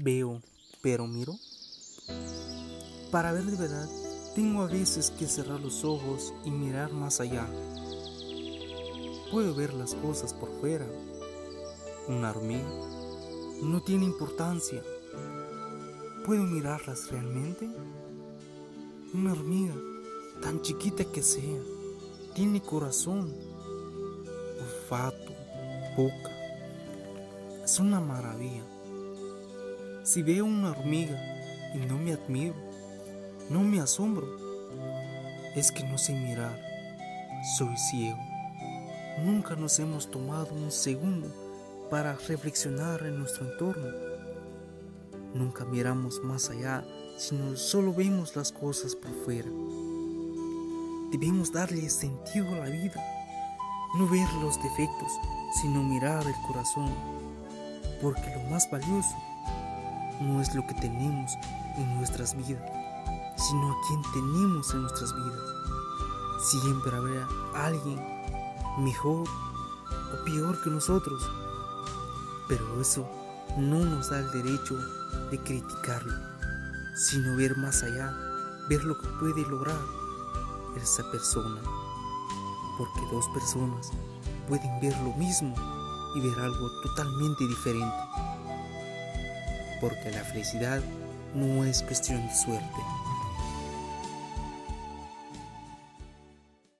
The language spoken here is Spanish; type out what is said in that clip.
Veo, pero miro. Para ver de verdad, tengo a veces que cerrar los ojos y mirar más allá. Puedo ver las cosas por fuera. Una hormiga no tiene importancia. ¿Puedo mirarlas realmente? Una hormiga, tan chiquita que sea, tiene corazón, olfato, boca. Es una maravilla. Si veo una hormiga y no me admiro, no me asombro, es que no sé mirar, soy ciego. Nunca nos hemos tomado un segundo para reflexionar en nuestro entorno. Nunca miramos más allá, sino solo vemos las cosas por fuera. Debemos darle sentido a la vida, no ver los defectos, sino mirar el corazón, porque lo más valioso no es lo que tenemos en nuestras vidas, sino a quien tenemos en nuestras vidas. Siempre habrá alguien mejor o peor que nosotros, pero eso no nos da el derecho de criticarlo, sino ver más allá, ver lo que puede lograr esa persona, porque dos personas pueden ver lo mismo y ver algo totalmente diferente porque la felicidad no es cuestión de suerte,